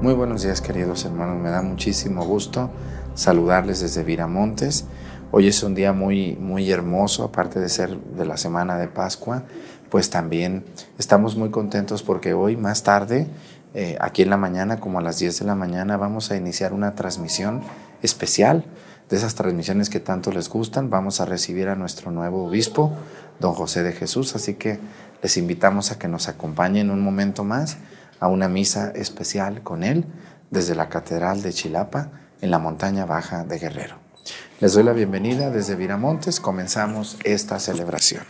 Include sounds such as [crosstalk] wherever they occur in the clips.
Muy buenos días queridos hermanos, me da muchísimo gusto saludarles desde Viramontes. Hoy es un día muy, muy hermoso, aparte de ser de la semana de Pascua, pues también estamos muy contentos porque hoy más tarde, eh, aquí en la mañana, como a las 10 de la mañana, vamos a iniciar una transmisión especial de esas transmisiones que tanto les gustan. Vamos a recibir a nuestro nuevo obispo, don José de Jesús, así que les invitamos a que nos acompañen un momento más a una misa especial con él desde la Catedral de Chilapa en la montaña baja de Guerrero. Les doy la bienvenida desde Viramontes, comenzamos esta celebración.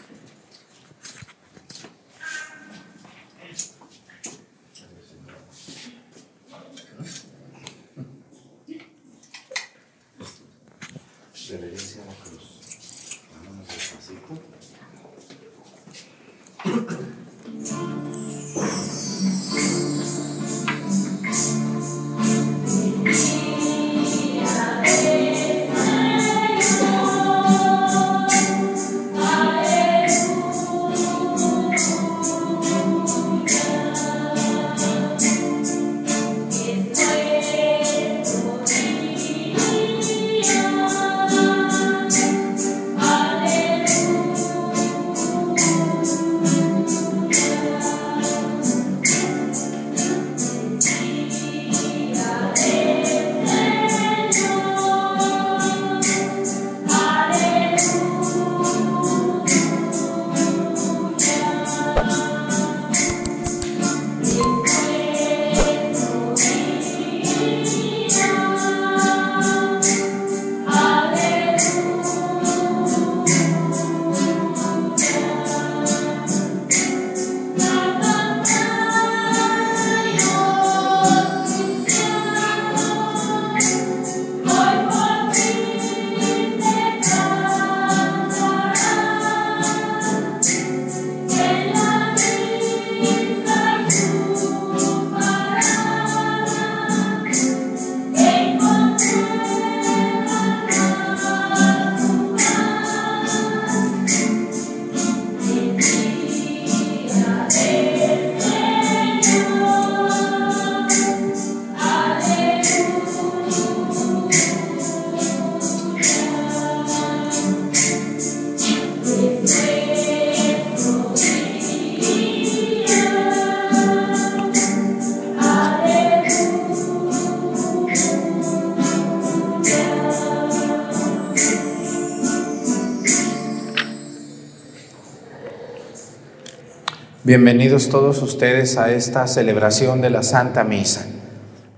Bienvenidos todos ustedes a esta celebración de la Santa Misa.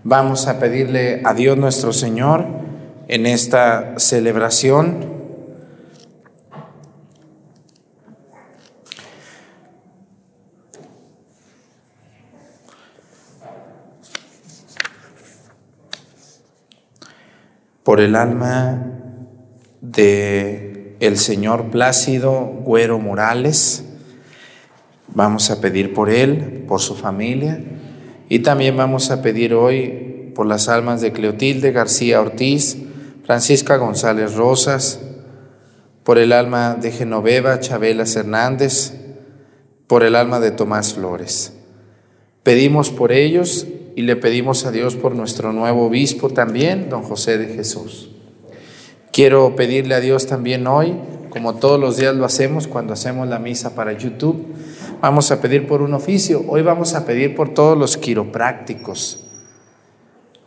Vamos a pedirle a Dios nuestro Señor en esta celebración por el alma de el señor Plácido Güero Morales, Vamos a pedir por él, por su familia y también vamos a pedir hoy por las almas de Cleotilde García Ortiz, Francisca González Rosas, por el alma de Genoveva Chabelas Hernández, por el alma de Tomás Flores. Pedimos por ellos y le pedimos a Dios por nuestro nuevo obispo también, don José de Jesús. Quiero pedirle a Dios también hoy, como todos los días lo hacemos cuando hacemos la misa para YouTube, Vamos a pedir por un oficio. Hoy vamos a pedir por todos los quiroprácticos,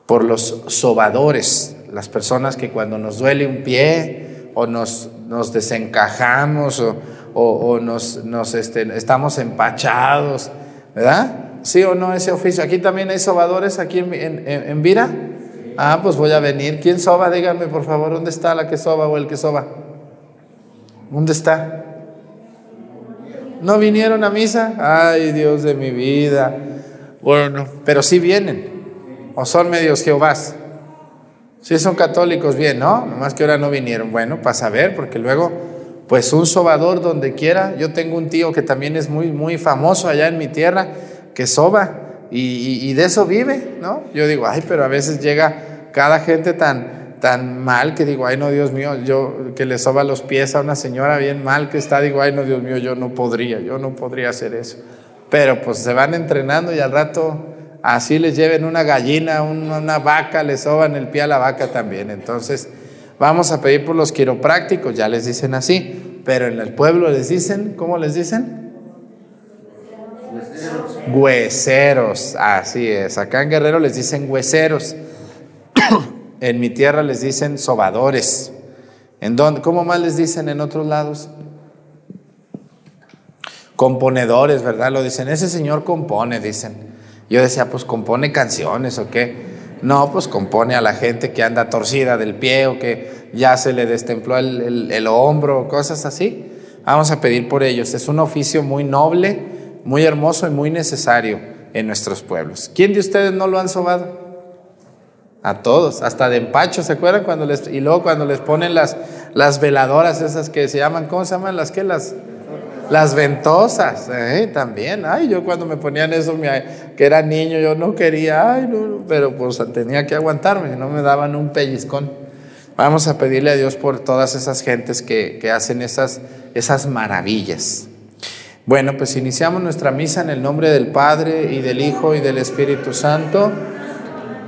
por los sobadores, las personas que cuando nos duele un pie o nos, nos desencajamos o, nos, nos este, estamos empachados, ¿verdad? ¿Sí o no ese oficio? Aquí también hay sobadores, aquí en, en, en Vira. Ah, pues voy a venir. ¿Quién soba? Díganme, por favor, ¿dónde está la que soba o el que soba? ¿Dónde está? ¿No vinieron a misa? Ay, Dios de mi vida. Bueno, pero sí vienen. ¿O son medios Jehovás? Si son católicos, bien, ¿no? Nomás que ahora no vinieron. Bueno, para saber, porque luego, pues un sobador donde quiera. Yo tengo un tío que también es muy, muy famoso allá en mi tierra, que soba y, y de eso vive, ¿no? Yo digo, ay, pero a veces llega cada gente tan, tan mal que digo, ay no, Dios mío, yo que le soba los pies a una señora bien mal que está, digo, ay no, Dios mío, yo no podría, yo no podría hacer eso. Pero pues se van entrenando y al rato así les lleven una gallina, una vaca, les soban el pie a la vaca también. Entonces, vamos a pedir por los quiroprácticos, ya les dicen así, pero en el pueblo les dicen, ¿cómo les dicen? Hueseros, así es. Acá en Guerrero les dicen hueseros. [coughs] en mi tierra les dicen sobadores. ¿En dónde? ¿Cómo más les dicen en otros lados? Componedores, ¿verdad? Lo dicen, ese señor compone, dicen. Yo decía, pues compone canciones o qué. No, pues compone a la gente que anda torcida del pie o que ya se le destempló el, el, el hombro, cosas así. Vamos a pedir por ellos. Es un oficio muy noble, muy hermoso y muy necesario en nuestros pueblos. ¿Quién de ustedes no lo han sobado? A todos, hasta de empacho, ¿se acuerdan? Cuando les, y luego cuando les ponen las, las veladoras esas que se llaman, ¿cómo se llaman? Las que las, las ventosas, ¿eh? también. Ay, yo cuando me ponían eso, que era niño, yo no quería, ay, no, pero pues tenía que aguantarme, no me daban un pellizcón. Vamos a pedirle a Dios por todas esas gentes que, que hacen esas, esas maravillas. Bueno, pues iniciamos nuestra misa en el nombre del Padre y del Hijo y del Espíritu Santo.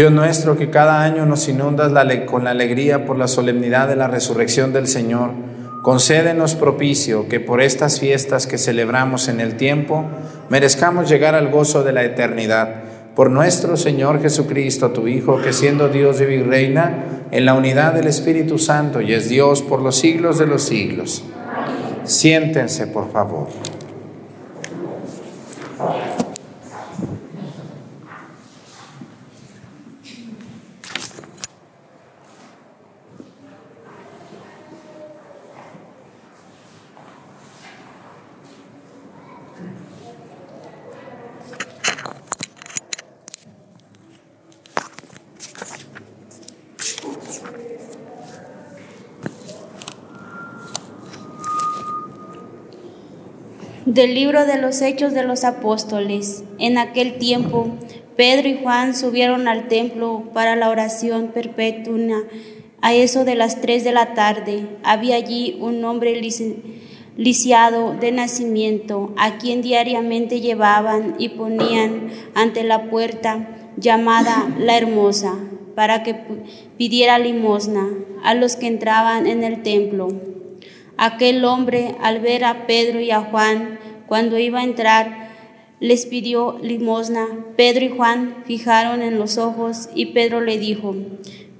Dios nuestro, que cada año nos inundas con la alegría por la solemnidad de la resurrección del Señor, concédenos propicio que por estas fiestas que celebramos en el tiempo merezcamos llegar al gozo de la eternidad. Por nuestro Señor Jesucristo, tu Hijo, que siendo Dios vive y reina en la unidad del Espíritu Santo y es Dios por los siglos de los siglos. Siéntense, por favor. Del libro de los Hechos de los Apóstoles. En aquel tiempo, Pedro y Juan subieron al templo para la oración perpetua. A eso de las tres de la tarde, había allí un hombre lisiado de nacimiento, a quien diariamente llevaban y ponían ante la puerta llamada la Hermosa, para que pidiera limosna a los que entraban en el templo. Aquel hombre, al ver a Pedro y a Juan, cuando iba a entrar, les pidió limosna. Pedro y Juan fijaron en los ojos y Pedro le dijo,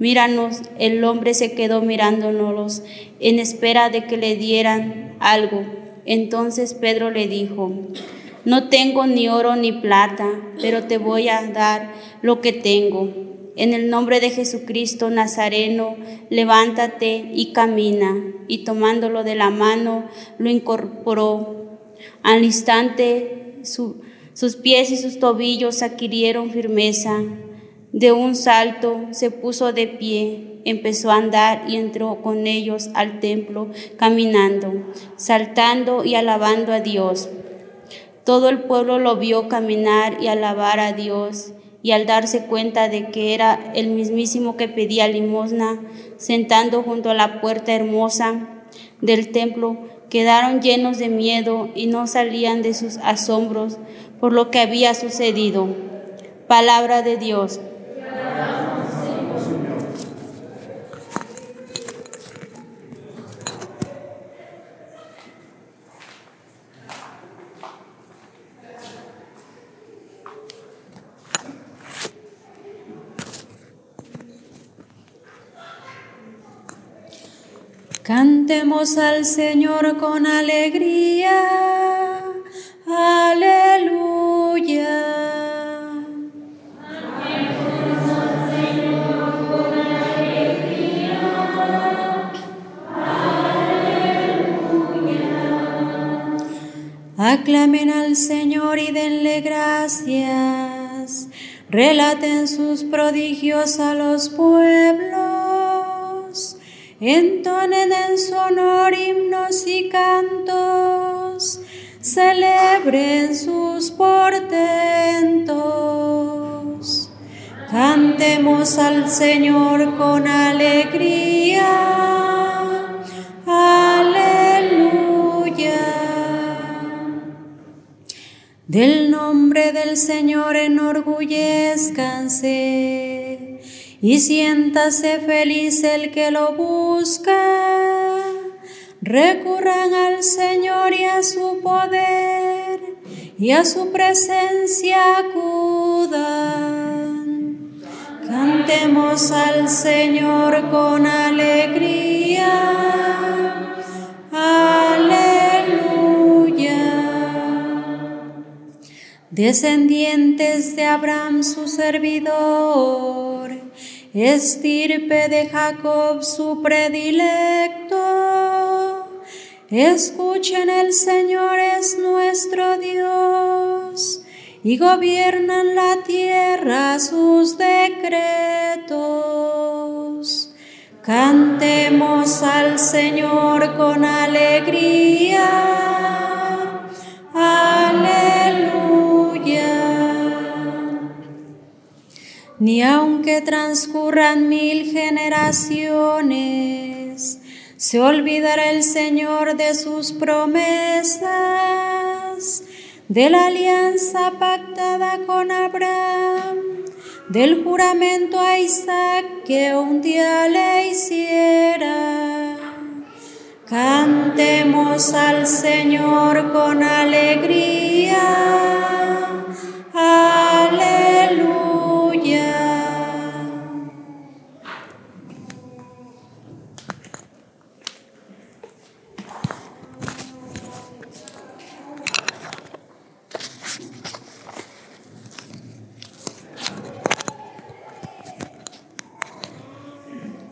míranos. El hombre se quedó mirándonos en espera de que le dieran algo. Entonces Pedro le dijo, no tengo ni oro ni plata, pero te voy a dar lo que tengo en el nombre de Jesucristo Nazareno, levántate y camina. Y tomándolo de la mano, lo incorporó. Al instante, sus pies y sus tobillos adquirieron firmeza. De un salto se puso de pie, empezó a andar y entró con ellos al templo, caminando, saltando y alabando a Dios. Todo el pueblo lo vio caminar y alabar a Dios y al darse cuenta de que era el mismísimo que pedía limosna, sentando junto a la puerta hermosa del templo, quedaron llenos de miedo y no salían de sus asombros por lo que había sucedido. Palabra de Dios. Cantemos al Señor con alegría. Aleluya. Aclamen al Señor y denle gracias. Relaten sus prodigios a los pueblos entonen en su honor himnos y cantos, celebren sus portentos. Cantemos al Señor con alegría. Aleluya. Del nombre del Señor enorgullezcanse y siéntase feliz el que lo busca. Recurran al Señor y a su poder y a su presencia acudan. Cantemos al Señor con alegría. Aleluya. Descendientes de Abraham su servidor estirpe de Jacob su predilecto. Escuchen, el Señor es nuestro Dios y gobiernan la tierra sus decretos. Cantemos al Señor con alegría. Aleluya ni aunque transcurran mil generaciones, se olvidará el Señor de sus promesas, de la alianza pactada con Abraham, del juramento a Isaac que un día le hiciera. Cantemos al Señor con alegría.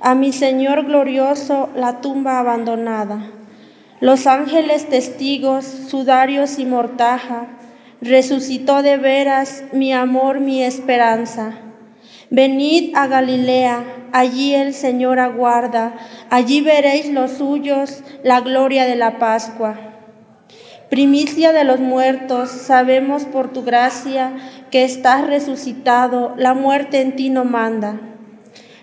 A mi Señor glorioso la tumba abandonada. Los ángeles testigos, sudarios y mortaja, resucitó de veras mi amor, mi esperanza. Venid a Galilea, allí el Señor aguarda, allí veréis los suyos, la gloria de la Pascua. Primicia de los muertos, sabemos por tu gracia que estás resucitado, la muerte en ti no manda.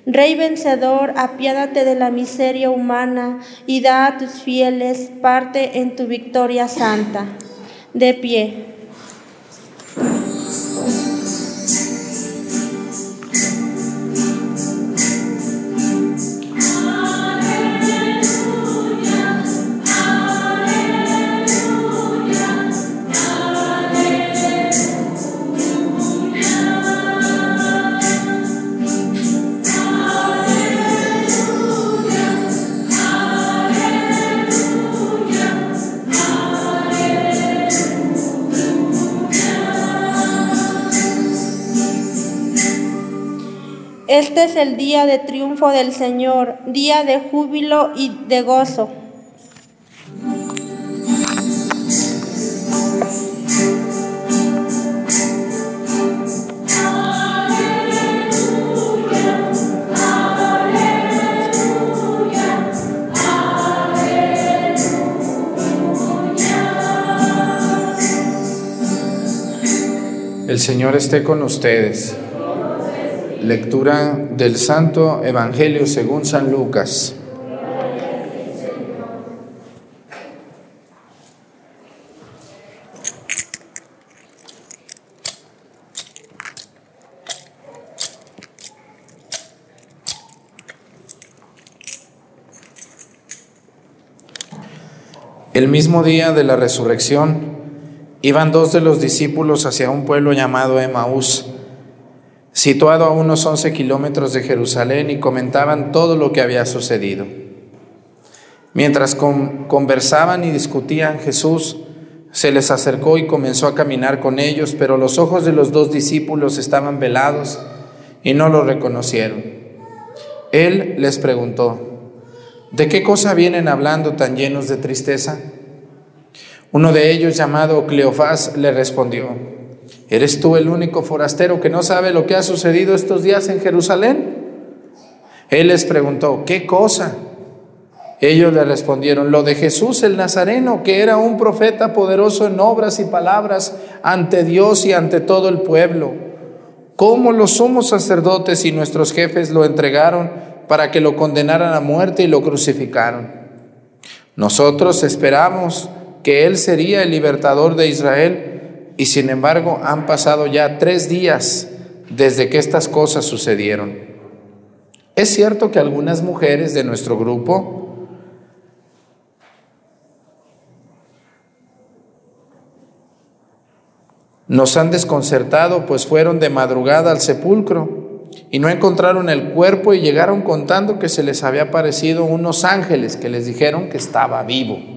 Rey vencedor, apiádate de la miseria humana y da a tus fieles parte en tu victoria santa. De pie. Este es el día de triunfo del Señor, día de júbilo y de gozo. El Señor esté con ustedes. Lectura del Santo Evangelio según San Lucas. El mismo día de la resurrección, iban dos de los discípulos hacia un pueblo llamado Emaús situado a unos 11 kilómetros de Jerusalén, y comentaban todo lo que había sucedido. Mientras conversaban y discutían, Jesús se les acercó y comenzó a caminar con ellos, pero los ojos de los dos discípulos estaban velados y no lo reconocieron. Él les preguntó, ¿de qué cosa vienen hablando tan llenos de tristeza? Uno de ellos, llamado Cleofás, le respondió, ¿Eres tú el único forastero que no sabe lo que ha sucedido estos días en Jerusalén? Él les preguntó, ¿qué cosa? Ellos le respondieron, lo de Jesús el Nazareno, que era un profeta poderoso en obras y palabras ante Dios y ante todo el pueblo. ¿Cómo los sumos sacerdotes y nuestros jefes lo entregaron para que lo condenaran a muerte y lo crucificaron? Nosotros esperamos que Él sería el libertador de Israel y sin embargo han pasado ya tres días desde que estas cosas sucedieron. Es cierto que algunas mujeres de nuestro grupo nos han desconcertado, pues fueron de madrugada al sepulcro y no encontraron el cuerpo y llegaron contando que se les había aparecido unos ángeles que les dijeron que estaba vivo.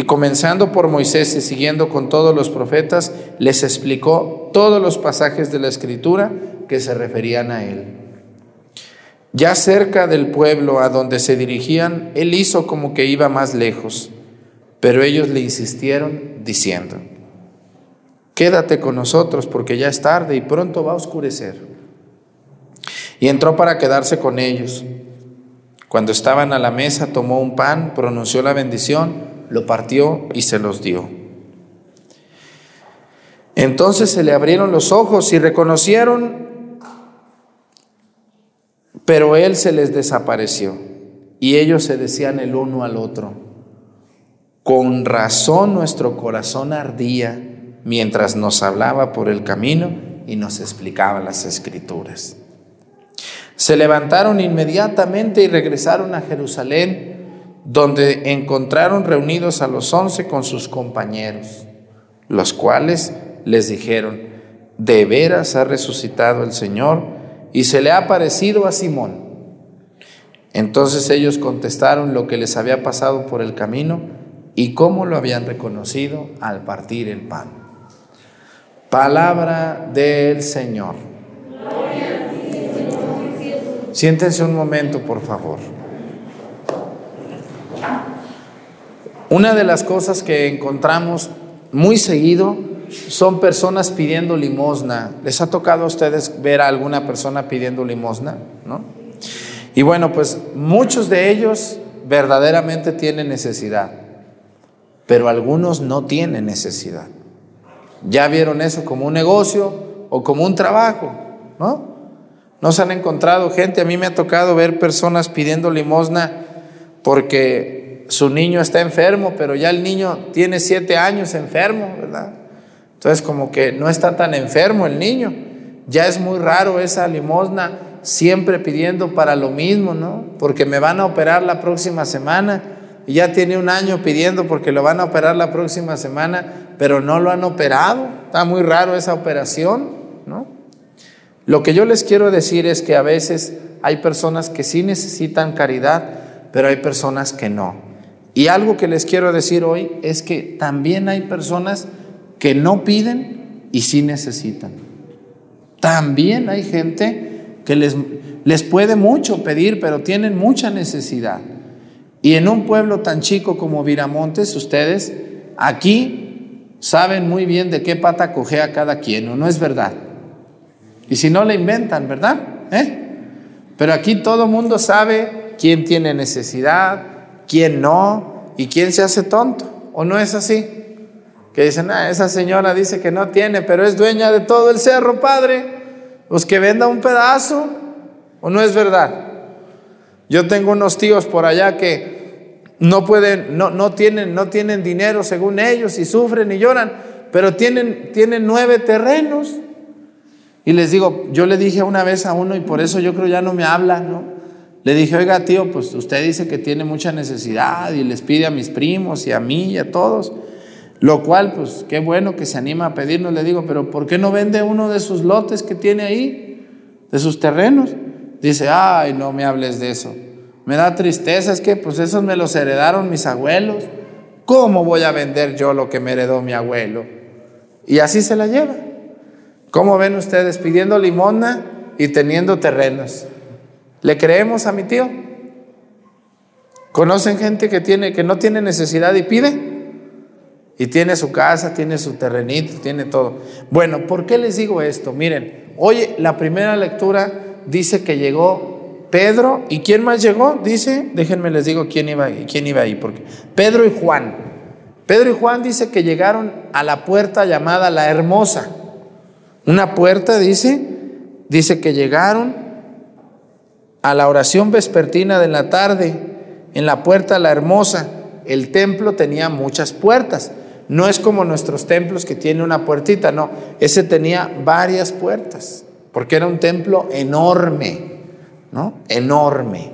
Y comenzando por Moisés y siguiendo con todos los profetas, les explicó todos los pasajes de la escritura que se referían a él. Ya cerca del pueblo a donde se dirigían, él hizo como que iba más lejos, pero ellos le insistieron diciendo, quédate con nosotros porque ya es tarde y pronto va a oscurecer. Y entró para quedarse con ellos. Cuando estaban a la mesa, tomó un pan, pronunció la bendición, lo partió y se los dio. Entonces se le abrieron los ojos y reconocieron, pero él se les desapareció. Y ellos se decían el uno al otro, con razón nuestro corazón ardía mientras nos hablaba por el camino y nos explicaba las escrituras. Se levantaron inmediatamente y regresaron a Jerusalén donde encontraron reunidos a los once con sus compañeros, los cuales les dijeron, de veras ha resucitado el Señor y se le ha aparecido a Simón. Entonces ellos contestaron lo que les había pasado por el camino y cómo lo habían reconocido al partir el pan. Palabra del Señor. Siéntense un momento, por favor. Una de las cosas que encontramos muy seguido son personas pidiendo limosna. ¿Les ha tocado a ustedes ver a alguna persona pidiendo limosna? ¿No? Y bueno, pues muchos de ellos verdaderamente tienen necesidad, pero algunos no tienen necesidad. Ya vieron eso como un negocio o como un trabajo, ¿no? No se han encontrado gente, a mí me ha tocado ver personas pidiendo limosna porque su niño está enfermo, pero ya el niño tiene siete años enfermo, ¿verdad? Entonces como que no está tan enfermo el niño. Ya es muy raro esa limosna siempre pidiendo para lo mismo, ¿no? Porque me van a operar la próxima semana y ya tiene un año pidiendo porque lo van a operar la próxima semana, pero no lo han operado. Está muy raro esa operación, ¿no? Lo que yo les quiero decir es que a veces hay personas que sí necesitan caridad, pero hay personas que no. Y algo que les quiero decir hoy es que también hay personas que no piden y sí necesitan. También hay gente que les, les puede mucho pedir, pero tienen mucha necesidad. Y en un pueblo tan chico como Viramontes, ustedes aquí saben muy bien de qué pata coge a cada quien, ¿o no es verdad? Y si no le inventan, ¿verdad? ¿Eh? Pero aquí todo mundo sabe quién tiene necesidad, quién no y quién se hace tonto. ¿O no es así? Que dicen, ah, esa señora dice que no tiene, pero es dueña de todo el cerro, padre. Pues que venda un pedazo. ¿O no es verdad? Yo tengo unos tíos por allá que no pueden, no, no, tienen, no tienen dinero según ellos y sufren y lloran, pero tienen, tienen nueve terrenos. Y les digo, yo le dije una vez a uno y por eso yo creo ya no me habla, ¿no? Le dije, oiga tío, pues usted dice que tiene mucha necesidad y les pide a mis primos y a mí y a todos. Lo cual, pues qué bueno que se anima a pedirnos. Le digo, pero ¿por qué no vende uno de sus lotes que tiene ahí, de sus terrenos? Dice, ay, no me hables de eso. Me da tristeza, es que pues esos me los heredaron mis abuelos. ¿Cómo voy a vender yo lo que me heredó mi abuelo? Y así se la lleva. ¿Cómo ven ustedes pidiendo limona y teniendo terrenos? ¿Le creemos a mi tío? ¿Conocen gente que, tiene, que no tiene necesidad y pide? Y tiene su casa, tiene su terrenito, tiene todo. Bueno, ¿por qué les digo esto? Miren, hoy la primera lectura dice que llegó Pedro. ¿Y quién más llegó? Dice, déjenme les digo quién iba, quién iba ahí. Porque Pedro y Juan. Pedro y Juan dice que llegaron a la puerta llamada la Hermosa. Una puerta, dice, dice que llegaron a la oración vespertina de la tarde, en la puerta la hermosa, el templo tenía muchas puertas. No es como nuestros templos que tiene una puertita, no, ese tenía varias puertas, porque era un templo enorme, ¿no? Enorme.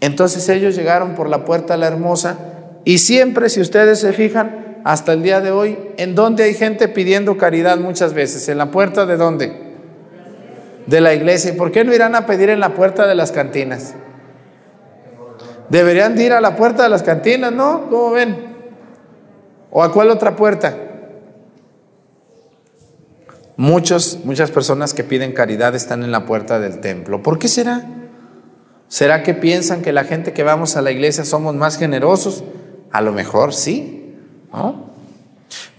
Entonces ellos llegaron por la puerta la hermosa y siempre, si ustedes se fijan, hasta el día de hoy, ¿en dónde hay gente pidiendo caridad muchas veces? ¿En la puerta de dónde? De la iglesia. ¿Y por qué no irán a pedir en la puerta de las cantinas? Deberían ir a la puerta de las cantinas, ¿no? ¿Cómo ven? ¿O a cuál otra puerta? Muchos, muchas personas que piden caridad están en la puerta del templo. ¿Por qué será? ¿Será que piensan que la gente que vamos a la iglesia somos más generosos? A lo mejor sí.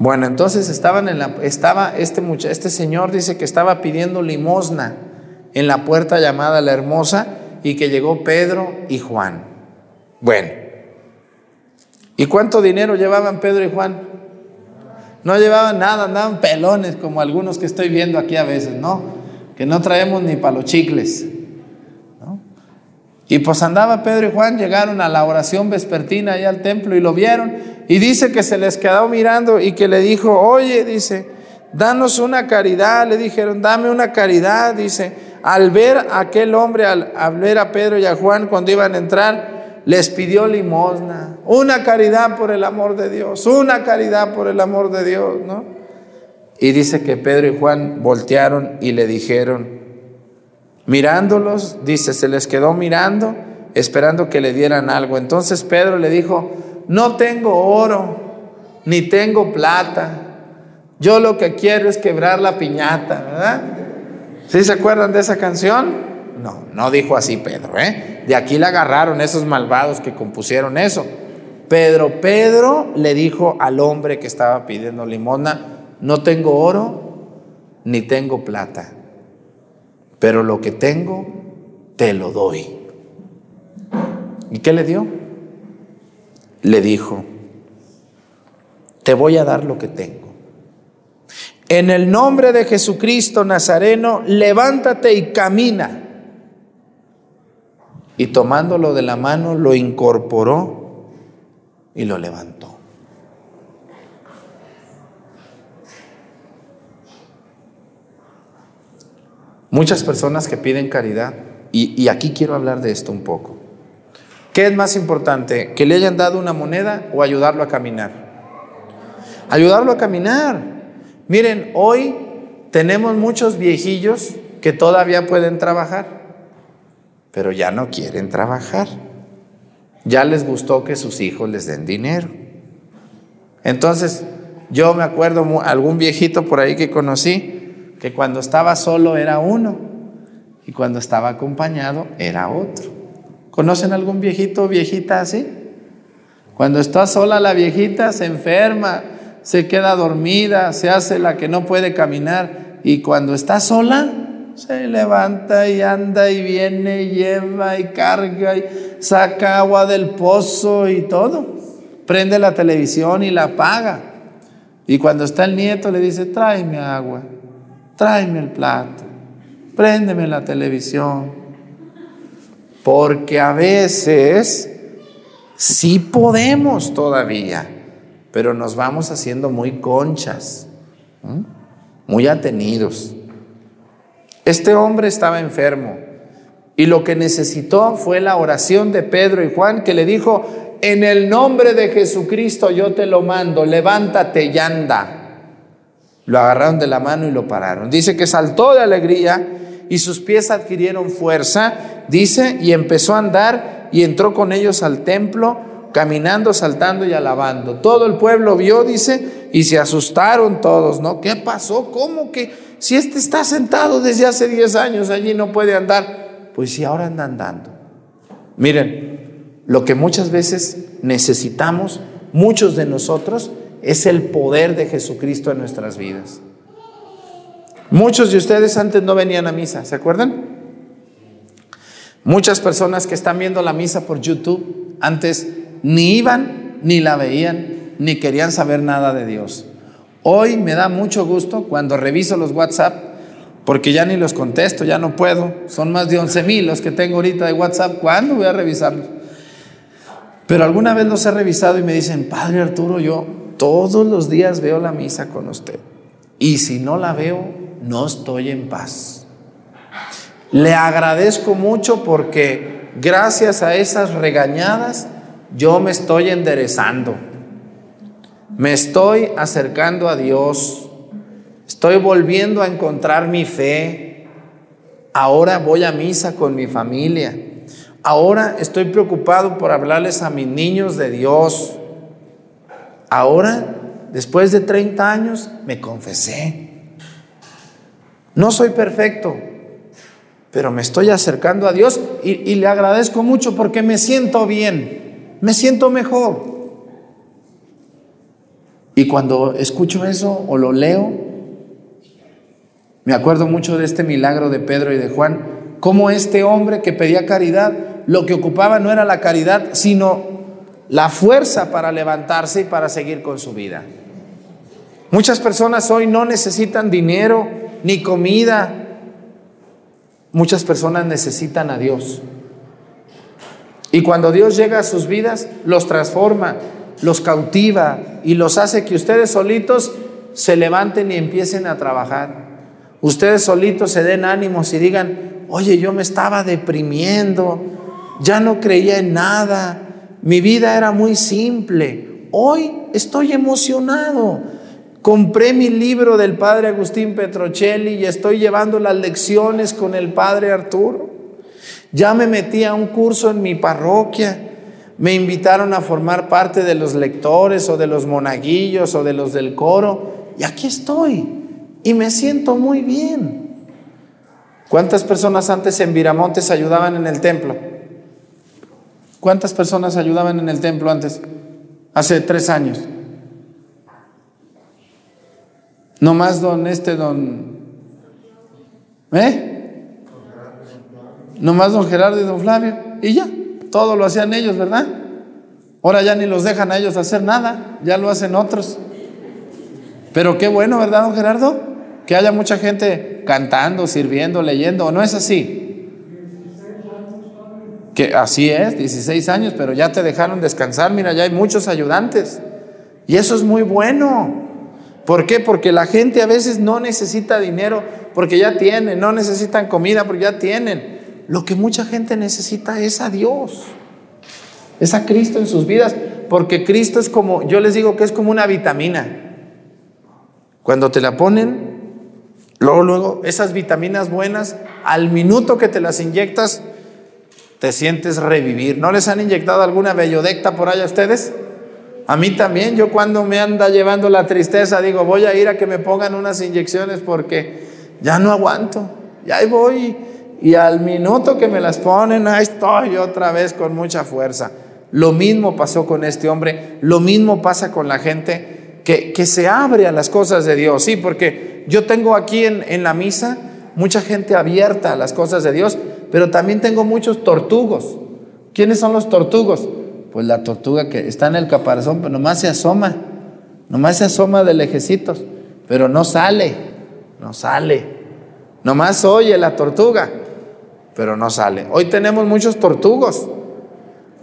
Bueno, entonces estaba este, este señor dice que estaba pidiendo limosna en la puerta llamada la Hermosa y que llegó Pedro y Juan. Bueno, ¿y cuánto dinero llevaban Pedro y Juan? No llevaban nada, andaban pelones como algunos que estoy viendo aquí a veces, ¿no? Que no traemos ni para los chicles. Y pues andaba Pedro y Juan, llegaron a la oración vespertina allá al templo y lo vieron. Y dice que se les quedó mirando y que le dijo, oye, dice, danos una caridad. Le dijeron, dame una caridad, dice. Al ver a aquel hombre, al, al ver a Pedro y a Juan cuando iban a entrar, les pidió limosna. Una caridad por el amor de Dios, una caridad por el amor de Dios, ¿no? Y dice que Pedro y Juan voltearon y le dijeron, mirándolos, dice, se les quedó mirando, esperando que le dieran algo. Entonces Pedro le dijo, no tengo oro, ni tengo plata. Yo lo que quiero es quebrar la piñata, ¿verdad? ¿Sí se acuerdan de esa canción? No, no dijo así Pedro, ¿eh? De aquí la agarraron esos malvados que compusieron eso. Pedro, Pedro le dijo al hombre que estaba pidiendo limosna, no tengo oro ni tengo plata, pero lo que tengo te lo doy. ¿Y qué le dio? Le dijo, te voy a dar lo que tengo. En el nombre de Jesucristo Nazareno, levántate y camina. Y tomándolo de la mano, lo incorporó y lo levantó. Muchas personas que piden caridad, y, aquí quiero hablar de esto un poco. ¿Qué es más importante? ¿Que le hayan dado una moneda o ayudarlo a caminar? Ayudarlo a caminar. Miren, hoy tenemos muchos viejillos que todavía pueden trabajar, pero ya no quieren trabajar. Ya les gustó que sus hijos les den dinero. Entonces, yo me acuerdo algún viejito por ahí que conocí, que cuando estaba solo era uno y cuando estaba acompañado era otro. ¿Conocen algún viejito o viejita así? Cuando está sola la viejita se enferma, se queda dormida, se hace la que no puede caminar y cuando está sola se levanta y anda y viene y lleva y carga y saca agua del pozo y todo. Prende la televisión y la apaga. Y cuando está el nieto le dice, tráeme agua, tráeme el plato, préndeme la televisión. Porque a veces sí podemos todavía pero nos vamos haciendo muy conchas, muy atenidos. Este hombre estaba enfermo y lo que necesitó fue la oración de Pedro y Juan que le dijo, en el nombre de Jesucristo yo te lo mando, levántate y anda. Lo agarraron de la mano y lo pararon. Dice que saltó de alegría y sus pies adquirieron fuerza, dice, y empezó a andar y entró con ellos al templo caminando, saltando y alabando. Todo el pueblo vio, dice, y se asustaron todos, ¿no? ¿Qué pasó? ¿Cómo que si este está sentado desde hace 10 años allí no puede andar? Pues si ahora anda andando. Miren, lo que muchas veces necesitamos, muchos de nosotros, es el poder de Jesucristo en nuestras vidas. Muchos de ustedes antes no venían a misa, ¿se acuerdan? Muchas personas que están viendo la misa por YouTube antes ni iban, ni la veían, ni querían saber nada de Dios. Hoy me da mucho gusto cuando reviso los WhatsApp, porque ya ni los contesto, ya no puedo. Son más de 11 mil los que tengo ahorita de WhatsApp. ¿Cuándo voy a revisarlos? Pero alguna vez los he revisado y me dicen, Padre Arturo, yo todos los días veo la misa con usted. Y si no la veo, no estoy en paz. Le agradezco mucho porque gracias a esas regañadas, yo me estoy enderezando, me estoy acercando a Dios, estoy volviendo a encontrar mi fe, ahora voy a misa con mi familia, ahora estoy preocupado por hablarles a mis niños de Dios, ahora después de 30 años, me confesé. No soy perfecto, pero me estoy acercando a Dios y, le agradezco mucho porque me siento bien, me siento mejor. Y cuando escucho eso o lo leo, me acuerdo mucho de este milagro de Pedro y de Juan, cómo este hombre que pedía caridad, lo que ocupaba no era la caridad, sino la fuerza para levantarse y para seguir con su vida. Muchas personas hoy no necesitan dinero ni comida. Muchas personas necesitan a Dios. Y cuando Dios llega a sus vidas, los transforma, los cautiva y los hace que ustedes solitos se levanten y empiecen a trabajar. Ustedes solitos se den ánimos y digan, oye, yo me estaba deprimiendo, ya no creía en nada, mi vida era muy simple, hoy estoy emocionado. Compré mi libro del padre Agustín Petrocelli y estoy llevando las lecciones con el padre Arturo. Ya me metí a un curso en mi parroquia. Me invitaron a formar parte de los lectores o de los monaguillos o de los del coro. Y aquí estoy. Y me siento muy bien. ¿Cuántas personas antes en Viramontes ayudaban en el templo? ¿Cuántas personas ayudaban en el templo antes? Hace tres años. No más don este, don... ¿Eh? No más don Gerardo y don Flavio. Y ya, todo lo hacían ellos, ¿verdad? Ahora ya ni los dejan a ellos hacer nada, ya lo hacen otros. Pero qué bueno, ¿verdad, don Gerardo? Que haya mucha gente cantando, sirviendo, leyendo, ¿o no es así? Que así es, 16 años, pero ya te dejaron descansar, mira, ya hay muchos ayudantes. Y eso es muy bueno. ¿Por qué? Porque la gente a veces no necesita dinero porque ya tienen, no necesitan comida porque ya tienen. Lo que mucha gente necesita es a Dios, es a Cristo en sus vidas, porque Cristo es como, yo les digo que es como una vitamina. Cuando te la ponen, luego, luego, esas vitaminas buenas, al minuto que te las inyectas, te sientes revivir. ¿No les han inyectado alguna bellodecta por allá a ustedes? A mí también, yo cuando me anda llevando la tristeza, digo, voy a ir a que me pongan unas inyecciones porque ya no aguanto. Y ahí voy. Y al minuto que me las ponen, ahí estoy otra vez con mucha fuerza. Lo mismo pasó con este hombre, lo mismo pasa con la gente que, que se abre a las cosas de Dios. Sí, porque yo tengo aquí en, en la misa mucha gente abierta a las cosas de Dios, pero también tengo muchos tortugos. ¿Quiénes son los tortugos? Pues la tortuga que está en el caparazón, pero nomás se asoma, nomás se asoma de lejecitos, pero no sale, no sale. Nomás oye la tortuga, pero no sale. Hoy tenemos muchos tortugos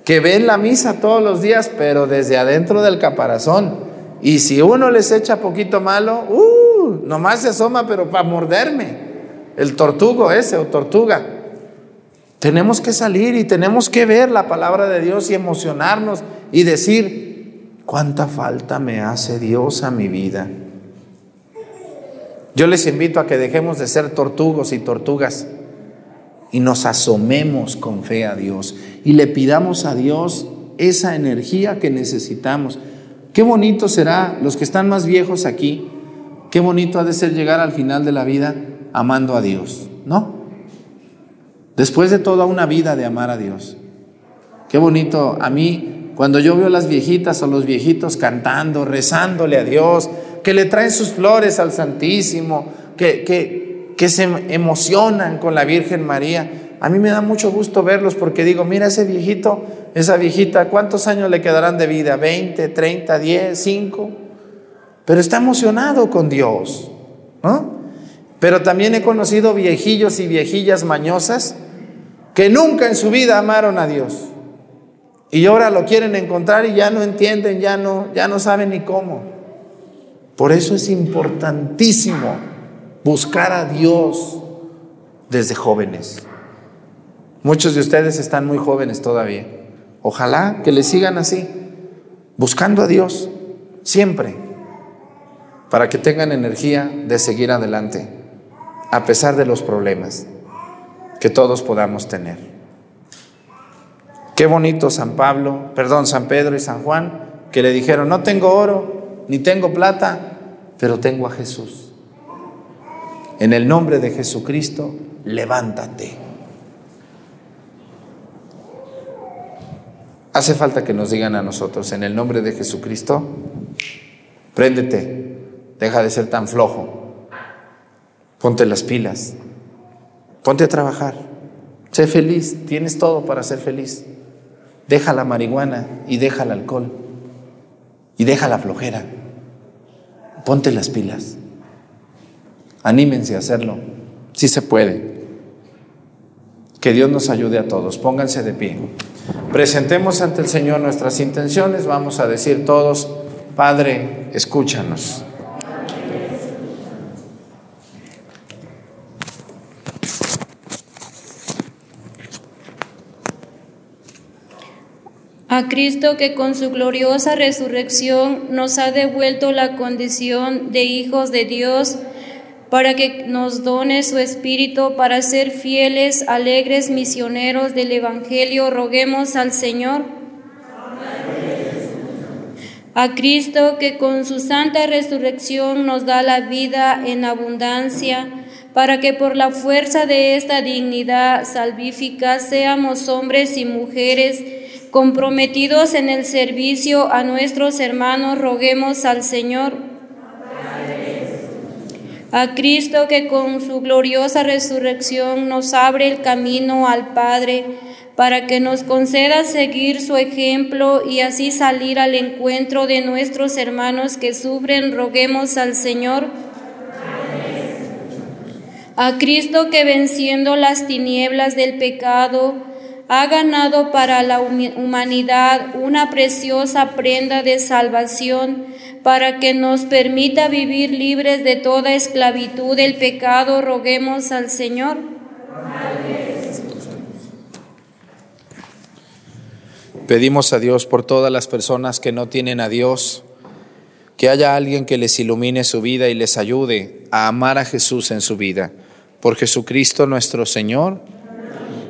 que ven la misa todos los días, pero desde adentro del caparazón. Y si uno les echa poquito malo, uh, nomás se asoma, pero para morderme. El tortugo ese o tortuga. Tenemos que salir y tenemos que ver la palabra de Dios y emocionarnos y decir, ¿cuánta falta me hace Dios a mi vida? Yo les invito a que dejemos de ser tortugos y tortugas y nos asomemos con fe a Dios y le pidamos a Dios esa energía que necesitamos. Qué bonito será los que están más viejos aquí, qué bonito ha de ser llegar al final de la vida amando a Dios, ¿no? Después de toda una vida de amar a Dios. Qué bonito a mí cuando yo veo a las viejitas o los viejitos cantando, rezándole a Dios, que le traen sus flores al Santísimo, que, que, que se emocionan con la Virgen María. A mí me da mucho gusto verlos porque digo, mira ese viejito, esa viejita, ¿cuántos años le quedarán de vida? ¿20, 30, 10, 5? Pero está emocionado con Dios, ¿no? Pero también he conocido viejillos y viejillas mañosas que nunca en su vida amaron a Dios. Y ahora lo quieren encontrar y ya no entienden, ya no, ya no saben ni cómo. Por eso es importantísimo buscar a Dios desde jóvenes. Muchos de ustedes están muy jóvenes todavía. Ojalá que le sigan así, buscando a Dios siempre, para que tengan energía de seguir adelante, a pesar de los problemas que todos podamos tener. Qué bonito San Pablo, perdón, San Pedro y San Juan, que le dijeron, no tengo oro ni tengo plata, pero tengo a Jesús. En el nombre de Jesucristo, levántate. Hace falta que nos digan a nosotros, en el nombre de Jesucristo, préndete, deja de ser tan flojo, ponte las pilas, ponte a trabajar, sé feliz, tienes todo para ser feliz. Deja la marihuana y deja el alcohol y deja la flojera. Ponte las pilas. Anímense a hacerlo. Si se puede. Que Dios nos ayude a todos. Pónganse de pie. Presentemos ante el Señor nuestras intenciones. Vamos a decir todos, Padre, escúchanos. A Cristo que con su gloriosa resurrección nos ha devuelto la condición de hijos de Dios, para que nos done su Espíritu para ser fieles, alegres misioneros del Evangelio, roguemos al Señor. A Cristo que con su santa resurrección nos da la vida en abundancia, para que por la fuerza de esta dignidad salvífica seamos hombres y mujeres comprometidos en el servicio a nuestros hermanos, roguemos al Señor. A Cristo que con su gloriosa resurrección nos abre el camino al Padre, para que nos conceda seguir su ejemplo y así salir al encuentro de nuestros hermanos que sufren, roguemos al Señor. A Cristo que venciendo las tinieblas del pecado, ha ganado para la humanidad una preciosa prenda de salvación para que nos permita vivir libres de toda esclavitud del pecado, roguemos al Señor. Pedimos a Dios por todas las personas que no tienen a Dios, que haya alguien que les ilumine su vida y les ayude a amar a Jesús en su vida. Por Jesucristo nuestro Señor.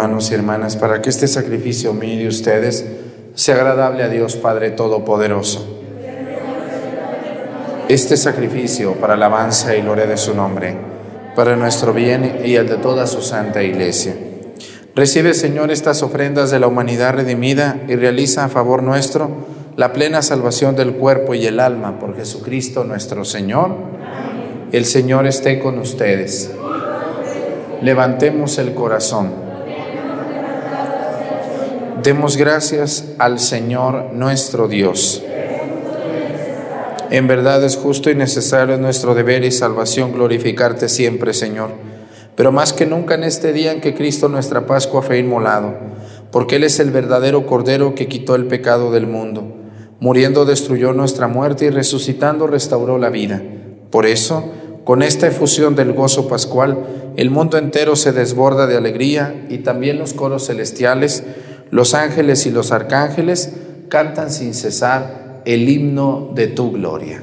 Hermanos y hermanas para que este sacrificio mío de ustedes sea agradable a Dios Padre Todopoderoso. Este sacrificio para alabanza y gloria de su nombre, para nuestro bien y el de toda su santa iglesia. Recibe, Señor, estas ofrendas de la humanidad redimida y realiza a favor nuestro la plena salvación del cuerpo y el alma por Jesucristo nuestro Señor. El Señor esté con ustedes. Levantemos el corazón. Demos gracias al Señor nuestro Dios. En verdad es justo y necesario nuestro deber y salvación glorificarte siempre, Señor. Pero más que nunca en este día en que Cristo nuestra Pascua fue inmolado, porque Él es el verdadero Cordero que quitó el pecado del mundo. Muriendo destruyó nuestra muerte y resucitando restauró la vida. Por eso, con esta efusión del gozo pascual, el mundo entero se desborda de alegría y también los coros celestiales, los ángeles y los arcángeles cantan sin cesar el himno de tu gloria.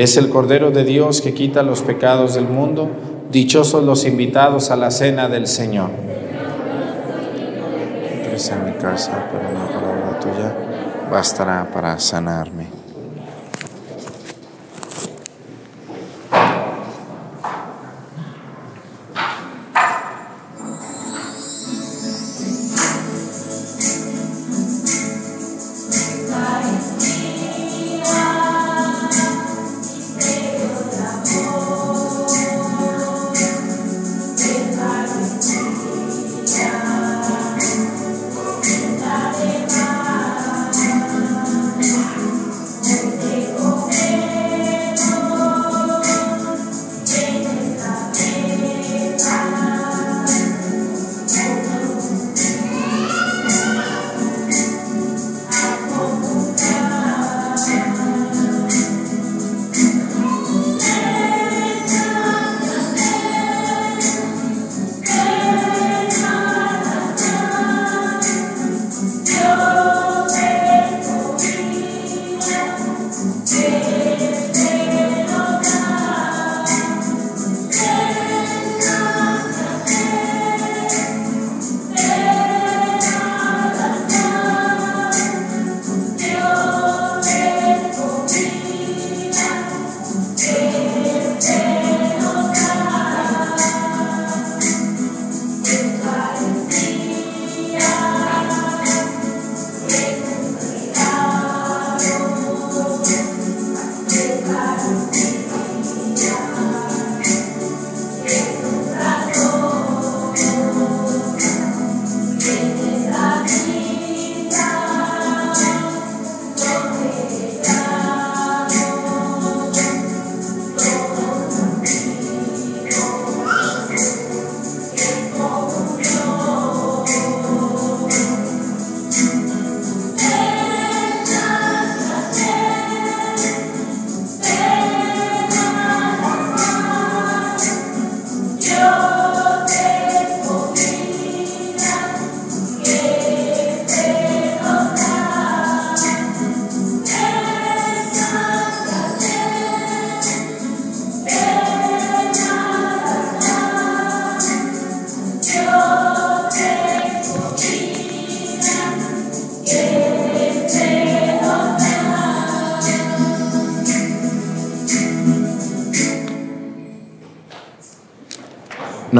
Es el Cordero de Dios que quita los pecados del mundo. Dichosos los invitados a la cena del Señor. Entres en mi casa, pero una palabra tuya bastará para sanarme.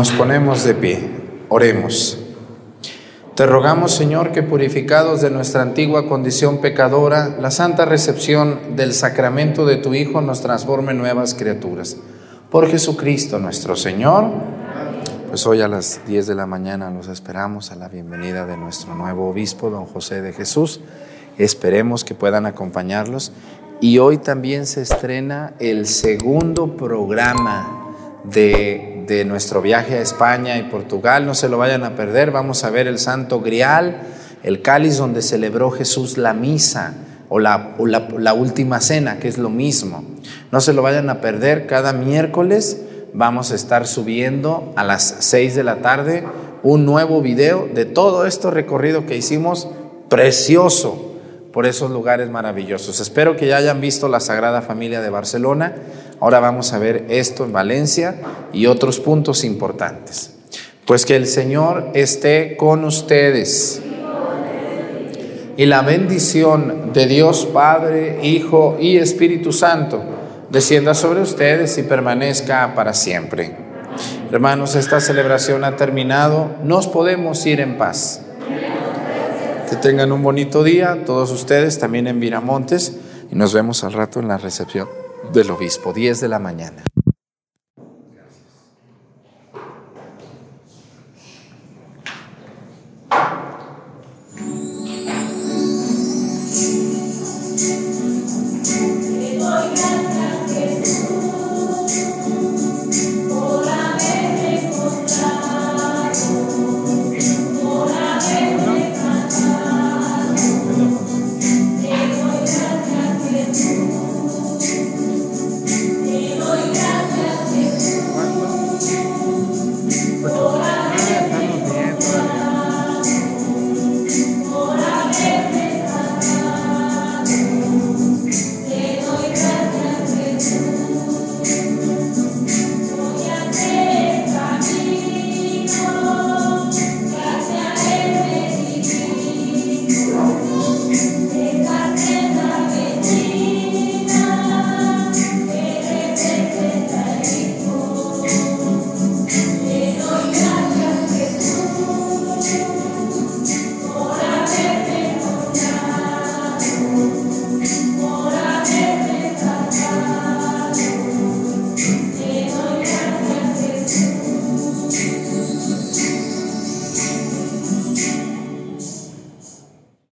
Nos ponemos de pie, oremos. Te rogamos, Señor, que purificados de nuestra antigua condición pecadora, la santa recepción del sacramento de tu Hijo nos transforme en nuevas criaturas. Por Jesucristo nuestro Señor. Pues hoy a las 10 de la mañana los esperamos a la bienvenida de nuestro nuevo obispo, don José de Jesús. Esperemos que puedan acompañarlos. Y hoy también se estrena el segundo programa de, de, nuestro viaje a España y Portugal. No se lo vayan a perder. Vamos a ver el Santo Grial, el cáliz donde celebró Jesús la misa o, la, o la, la última cena, que es lo mismo. No se lo vayan a perder. Cada miércoles vamos a estar subiendo a las 6 de la tarde un nuevo video de todo este recorrido que hicimos precioso por esos lugares maravillosos. Espero que ya hayan visto la Sagrada Familia de Barcelona. Ahora vamos a ver esto en Valencia y otros puntos importantes. Pues que el Señor esté con ustedes. Y la bendición de Dios Padre, Hijo y Espíritu Santo descienda sobre ustedes y permanezca para siempre. Hermanos, esta celebración ha terminado. Nos podemos ir en paz. Que tengan un bonito día, todos ustedes, también en Viramontes, y nos vemos al rato en la recepción del obispo, 10 de la mañana.